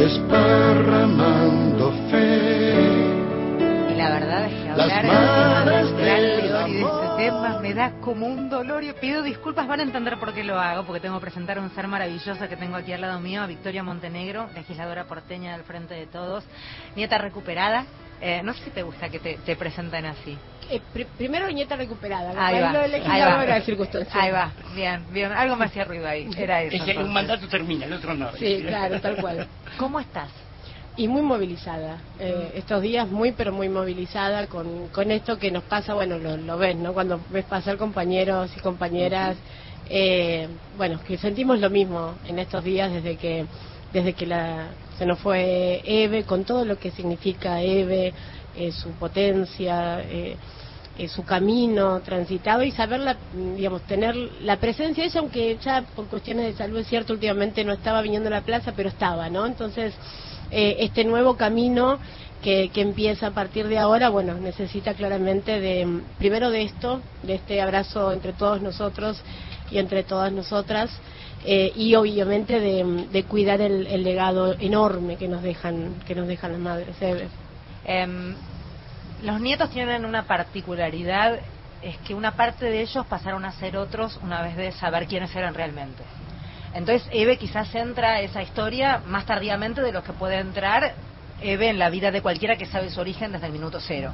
desparramando fe. Y la verdad es que hablar de y de este tema me da como un dolor y pido disculpas, van a entender por qué lo hago, porque tengo que presentar a un ser maravilloso que tengo aquí al lado mío, a Victoria Montenegro, legisladora porteña del Frente de Todos, nieta recuperada. Eh, no sé si te gusta que te, te presenten así. Eh, pri- primero viñeta recuperada, Ahí va, lo ahí va. de circunstancia. Ahí va, bien, bien. Algo me hacía ruido ahí, era eso. Es un mandato termina, el otro no. Sí, claro, tal cual. ¿Cómo estás? Y muy movilizada. Eh, estos días muy, pero muy movilizada con, con esto que nos pasa, bueno, lo, lo ves, ¿no? Cuando ves pasar compañeros y compañeras, eh, bueno, que sentimos lo mismo en estos días desde que desde que la, se nos fue Eve, con todo lo que significa Eve, eh, su potencia, eh, eh, su camino transitado y saberla, digamos, tener la presencia de ella, aunque ya por cuestiones de salud es cierto, últimamente no estaba viniendo a la plaza, pero estaba, ¿no? Entonces, este nuevo camino que, que empieza a partir de ahora, bueno, necesita claramente de, primero de esto, de este abrazo entre todos nosotros y entre todas nosotras, eh, y obviamente de, cuidar el, el legado enorme que nos dejan, que nos dejan las madres. Em, los nietos tienen una particularidad, es que una parte de ellos pasaron a ser otros una vez de saber quiénes eran realmente. Entonces Eve quizás entra esa historia más tardíamente de lo que puede entrar Eve en la vida de cualquiera que sabe su origen desde el minuto cero.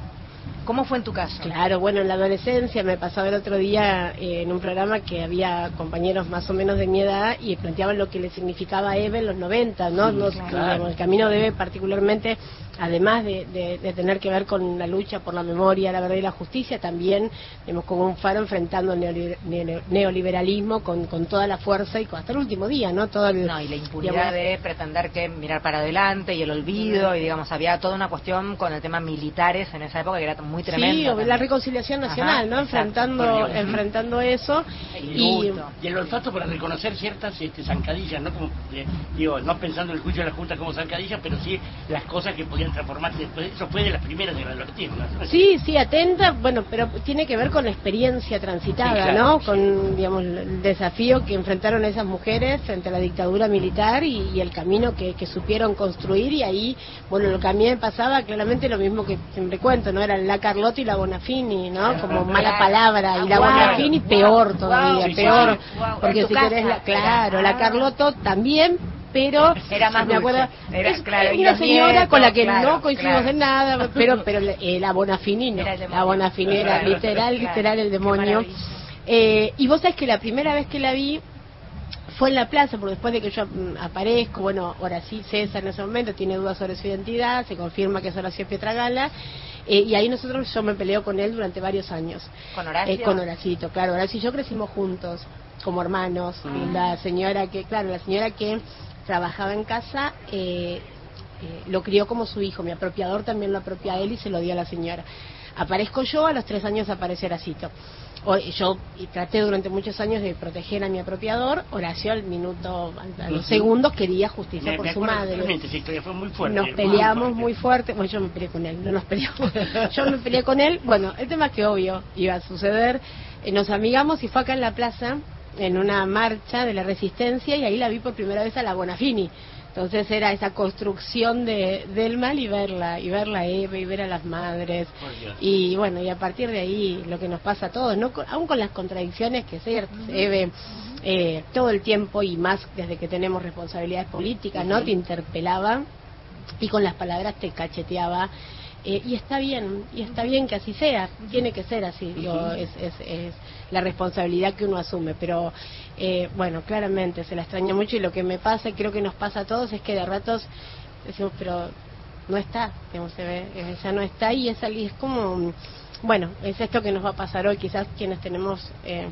¿Cómo fue en tu caso? Claro, bueno, en la adolescencia me pasaba el otro día eh, en un programa que había compañeros más o menos de mi edad y planteaban lo que le significaba a Eve en los 90, ¿no? Nos- claro. digamos, el camino de Eve particularmente, además de, de- de tener que ver con la lucha por la memoria, la verdad y la justicia, también digamos, como un faro enfrentando el neoliber- neo- neoliberalismo con, con toda la fuerza y con- hasta el último día, ¿no? Todo el, No, y la impunidad digamos, de pretender que mirar para adelante y el olvido, y digamos, había toda una cuestión con el tema militares en esa época que era muy tremenda. Sí, la reconciliación nacional, Ajá, ¿no? exacto. Enfrentando, enfrentando eso. Y, Y, y el olfato para reconocer ciertas este, zancadillas, ¿no? Como, eh, digo, no pensando en el juicio de la Junta como zancadillas, pero sí las cosas que podían transformarse después. Eso fue de las primeras de la ¿no? Sí, sí, atenta, bueno, pero tiene que ver con la experiencia transitada, Sí, claro, ¿no? sí. Con, digamos, el desafío que enfrentaron esas mujeres frente a la dictadura militar y, y el camino que, que supieron construir y ahí, bueno, lo que a mí me pasaba, claramente lo mismo que siempre cuento, ¿no? Era la Carlota y la Bonafini, ¿no? Como mala palabra, y la Guau, Bonafini peor todavía, peor, porque si querés, la, claro, la Carlota también pero Era más me acuerdo. Era, es claro, y una señora nietos, con la que claro, no coincidimos claro. en nada pero pero eh, la Bonafini no. Era el demonio. la Bonafini era Claro, literal literal el demonio. Eh, y vos sabés que la primera vez que la vi fue en la plaza, porque después de que yo mm, aparezco, bueno, ahora sí, César en ese momento tiene dudas sobre su identidad, se confirma que es Horacio Pietragala, eh, y ahí nosotros, yo me peleo con él durante varios años. ¿Con Horacio? Eh, con Horacito, claro. Horacio y yo crecimos juntos, como hermanos. Mm. La señora que, claro, la señora que trabajaba en casa, eh, eh, lo crió como su hijo. Mi apropiador también lo apropia a él y se lo dio a la señora. Aparezco yo, a los tres años aparece Horacito. Yo traté durante muchos años de proteger a mi apropiador. Horacio al minuto, a- los segundos quería justicia Me, por me su madre. historia fue muy fuerte. Nos muy peleamos fuerte. muy fuerte. Bueno, yo me peleé con él, no nos peleamos. yo me peleé con él. Bueno, el tema es que obvio iba a suceder. Eh, nos amigamos y fue acá en la plaza, en una marcha de la resistencia, y ahí la vi por primera vez a la Bonafini. Entonces era esa construcción de, del mal y verla, y verla a Eve, y ver a las madres. Y bueno, y a partir de ahí lo que nos pasa a todos, ¿no? Aún con las contradicciones que se, se ve eh, todo el tiempo y más desde que tenemos responsabilidades políticas, ¿no? Te interpelaba y con las palabras te cacheteaba. Eh, y está bien, y está bien que así sea, tiene que ser así, digo, es, es, es la responsabilidad que uno asume, pero eh, bueno, claramente se la extraña mucho y lo que me pasa y creo que nos pasa a todos es que de ratos decimos, pero no está, digamos, se ve, eh, ya no está y es, es como, bueno, es esto que nos va a pasar hoy, quizás quienes tenemos eh,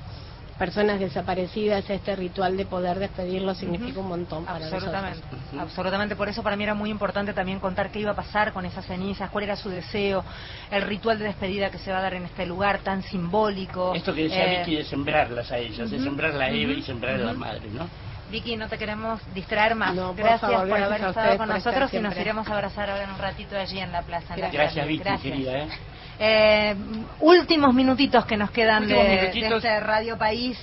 personas desaparecidas, este ritual de poder despedirlo significa un montón para Absolutamente, nosotros. absolutamente. Por eso para mí era muy importante también contar qué iba a pasar con esas cenizas, cuál era su deseo, el ritual de despedida que se va a dar en este lugar tan simbólico. Esto que decía Eh, Vicky de sembrarlas a ellas, de sembrarla a Eve y sembrar a la madre, ¿no? Vicky, no te queremos distraer más. No, por gracias favor, por gracias haber estado con nosotros y nos iremos a abrazar ahora en un ratito allí en la plaza. en la Gracias. Vicky, Gracias. querida, ¿eh? Eh, últimos minutitos que nos quedan de, de este Radio País.